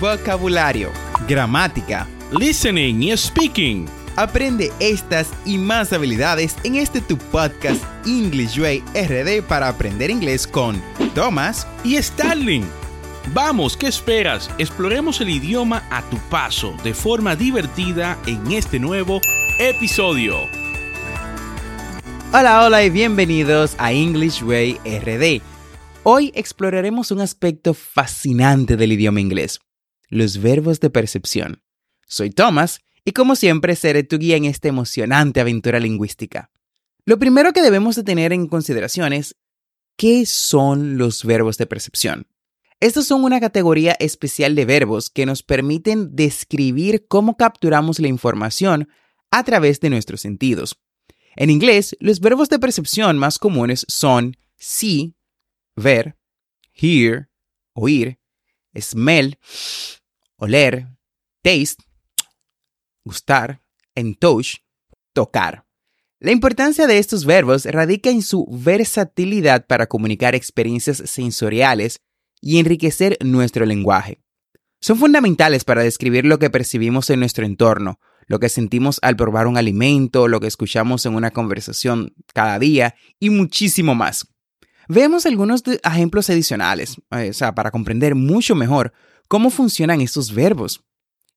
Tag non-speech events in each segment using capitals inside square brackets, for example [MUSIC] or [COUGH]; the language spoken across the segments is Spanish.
vocabulario, gramática, listening y speaking. Aprende estas y más habilidades en este tu podcast English Way RD para aprender inglés con Thomas y Starling. Vamos, ¿qué esperas? Exploremos el idioma a tu paso de forma divertida en este nuevo episodio. Hola, hola y bienvenidos a English Way RD. Hoy exploraremos un aspecto fascinante del idioma inglés, los verbos de percepción. Soy Thomas y como siempre seré tu guía en esta emocionante aventura lingüística. Lo primero que debemos de tener en consideración es qué son los verbos de percepción. Estos son una categoría especial de verbos que nos permiten describir cómo capturamos la información a través de nuestros sentidos. En inglés, los verbos de percepción más comunes son see, ver, hear, oír, smell, oler, taste, gustar, en touch, tocar. La importancia de estos verbos radica en su versatilidad para comunicar experiencias sensoriales y enriquecer nuestro lenguaje. Son fundamentales para describir lo que percibimos en nuestro entorno, lo que sentimos al probar un alimento, lo que escuchamos en una conversación cada día y muchísimo más. Veamos algunos ejemplos adicionales, eh, o sea, para comprender mucho mejor cómo funcionan estos verbos.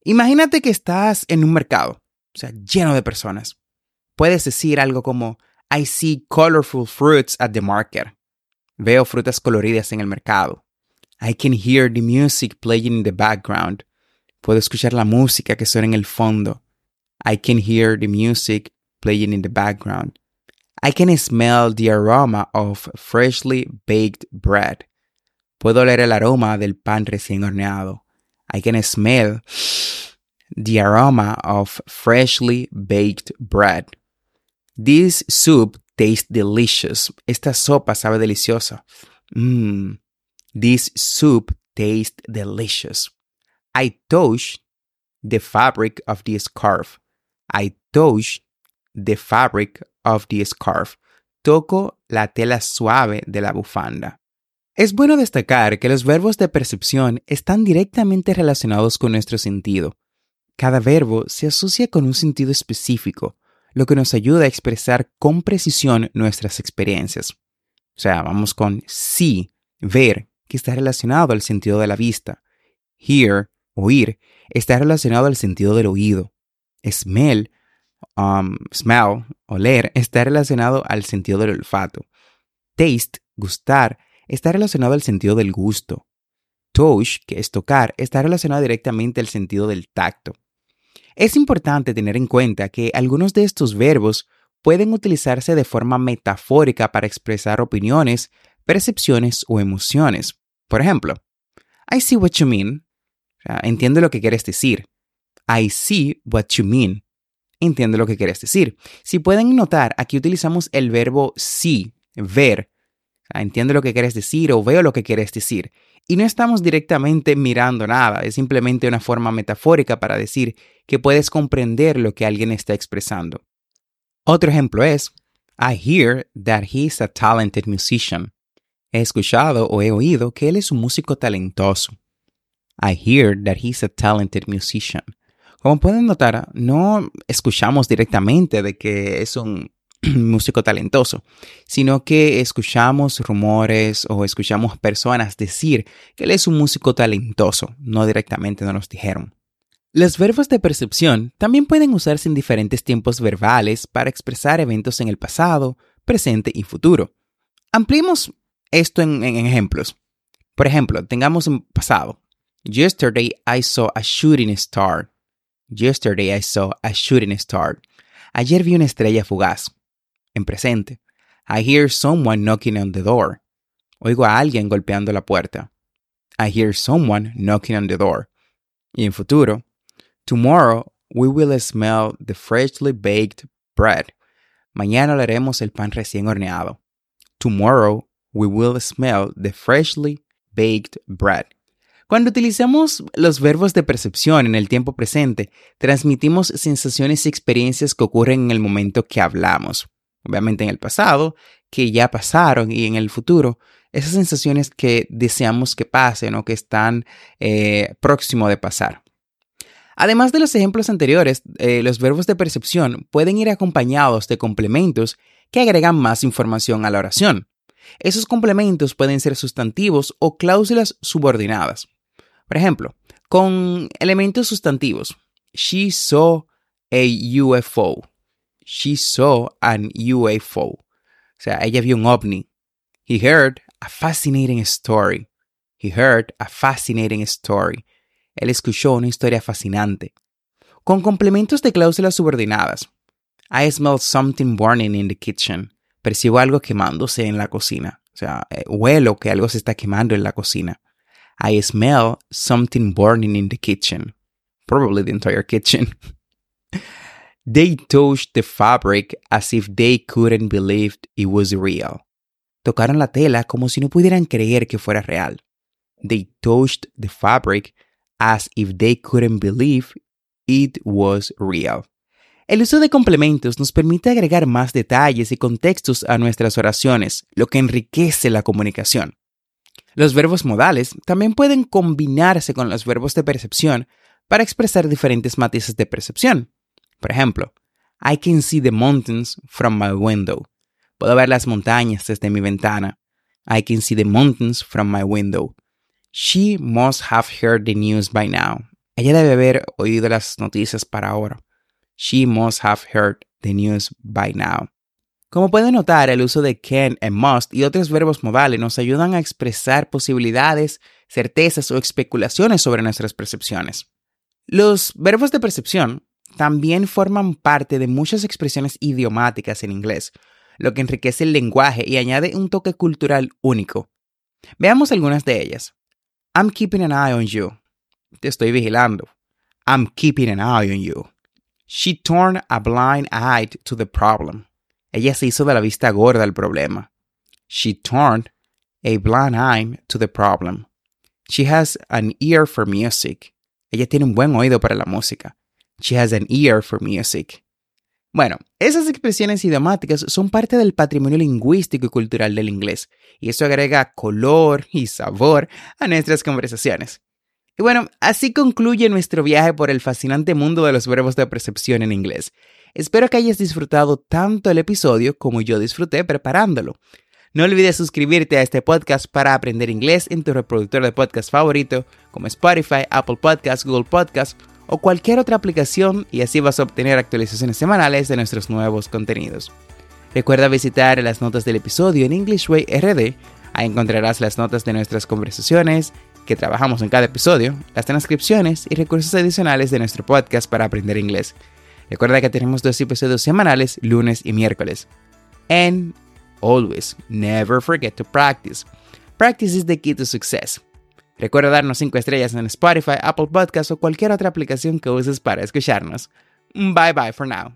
Imagínate que estás en un mercado, o sea, lleno de personas. Puedes decir algo como, I see colorful fruits at the market. Veo frutas coloridas en el mercado. I can hear the music playing in the background. Puedo escuchar la música que suena en el fondo. I can hear the music playing in the background. I can smell the aroma of freshly baked bread. Puedo oler el aroma del pan recién horneado. I can smell the aroma of freshly baked bread. This soup tastes delicious. Esta sopa sabe deliciosa. Mmm. This soup tastes delicious. I touch the fabric of the scarf. I touch the fabric of the scarf. Toco la tela suave de la bufanda. Es bueno destacar que los verbos de percepción están directamente relacionados con nuestro sentido. Cada verbo se asocia con un sentido específico, lo que nos ayuda a expresar con precisión nuestras experiencias. O sea, vamos con see, ver, que está relacionado al sentido de la vista. Hear, oír, está relacionado al sentido del oído. Smell, um, smell, oler, está relacionado al sentido del olfato. Taste, gustar, está relacionado al sentido del gusto. Touch, que es tocar, está relacionado directamente al sentido del tacto. Es importante tener en cuenta que algunos de estos verbos pueden utilizarse de forma metafórica para expresar opiniones, percepciones o emociones. Por ejemplo, I see what you mean. entiendo lo que quieres decir. I see what you mean. Entiendo lo que quieres decir. Si pueden notar, aquí utilizamos el verbo see, ver. entiendo lo que quieres decir o veo lo que quieres decir. Y no estamos directamente mirando nada, es simplemente una forma metafórica para decir que puedes comprender lo que alguien está expresando. Otro ejemplo es, I hear that he's a talented musician. He escuchado o he oído que él es un músico talentoso. I hear that he's a talented musician. Como pueden notar, no escuchamos directamente de que es un [CLEARS THROAT] músico talentoso, sino que escuchamos rumores o escuchamos personas decir que él es un músico talentoso, no directamente no nos dijeron. Los verbos de percepción también pueden usarse en diferentes tiempos verbales para expresar eventos en el pasado, presente y futuro. Ampliemos esto en, en ejemplos. Por ejemplo, tengamos un pasado. Yesterday I saw a shooting star. Yesterday I saw a shooting star. Ayer vi una estrella fugaz en presente. I hear someone knocking on the door. Oigo a alguien golpeando la puerta. I hear someone knocking on the door. Y en futuro, tomorrow we will smell the freshly baked bread. Mañana oleremos el pan recién horneado. Tomorrow we will smell the freshly baked bread. Cuando utilizamos los verbos de percepción en el tiempo presente, transmitimos sensaciones y experiencias que ocurren en el momento que hablamos obviamente en el pasado, que ya pasaron y en el futuro esas sensaciones que deseamos que pasen o que están eh, próximo de pasar. Además de los ejemplos anteriores, eh, los verbos de percepción pueden ir acompañados de complementos que agregan más información a la oración. Esos complementos pueden ser sustantivos o cláusulas subordinadas. Por ejemplo, con elementos sustantivos. She saw a UFO. She saw an UFO. O sea, ella vio un ovni. He heard a fascinating story. He heard a fascinating story. Él escuchó una historia fascinante. Con complementos de cláusulas subordinadas. I smell something burning in the kitchen. Percibo algo quemándose en la cocina. O sea, eh, huelo que algo se está quemando en la cocina. I smell something burning in the kitchen. Probably the entire kitchen. [LAUGHS] they touched the fabric as if they couldn't believe it was real. Tocaron la tela como si no pudieran creer que fuera real. They touched the fabric as if they couldn't believe it was real. El uso de complementos nos permite agregar más detalles y contextos a nuestras oraciones, lo que enriquece la comunicación. Los verbos modales también pueden combinarse con los verbos de percepción para expresar diferentes matices de percepción. Por ejemplo, I can see the mountains from my window. Puedo ver las montañas desde mi ventana. I can see the mountains from my window. She must have heard the news by now. Ella debe haber oído las noticias para ahora. She must have heard the news by now. Como pueden notar, el uso de can and must y otros verbos modales nos ayudan a expresar posibilidades, certezas o especulaciones sobre nuestras percepciones. Los verbos de percepción también forman parte de muchas expresiones idiomáticas en inglés, lo que enriquece el lenguaje y añade un toque cultural único. Veamos algunas de ellas. I'm keeping an eye on you. Te estoy vigilando. I'm keeping an eye on you. She turned a blind eye to the problem. Ella se hizo de la vista gorda al problema. She turned a blind eye to the problem. She has an ear for music. Ella tiene un buen oído para la música. She has an ear for music. Bueno, esas expresiones idiomáticas son parte del patrimonio lingüístico y cultural del inglés, y eso agrega color y sabor a nuestras conversaciones. Y bueno, así concluye nuestro viaje por el fascinante mundo de los verbos de percepción en inglés. Espero que hayas disfrutado tanto el episodio como yo disfruté preparándolo. No olvides suscribirte a este podcast para aprender inglés en tu reproductor de podcast favorito como Spotify, Apple Podcasts, Google Podcasts o cualquier otra aplicación y así vas a obtener actualizaciones semanales de nuestros nuevos contenidos. Recuerda visitar las notas del episodio en English Way RD. Ahí encontrarás las notas de nuestras conversaciones, que trabajamos en cada episodio, las transcripciones y recursos adicionales de nuestro podcast para aprender inglés. Recuerda que tenemos dos episodios semanales, lunes y miércoles. And always, never forget to practice. Practice is the key to success. Recuerda darnos 5 estrellas en Spotify, Apple Podcasts o cualquier otra aplicación que uses para escucharnos. Bye bye for now.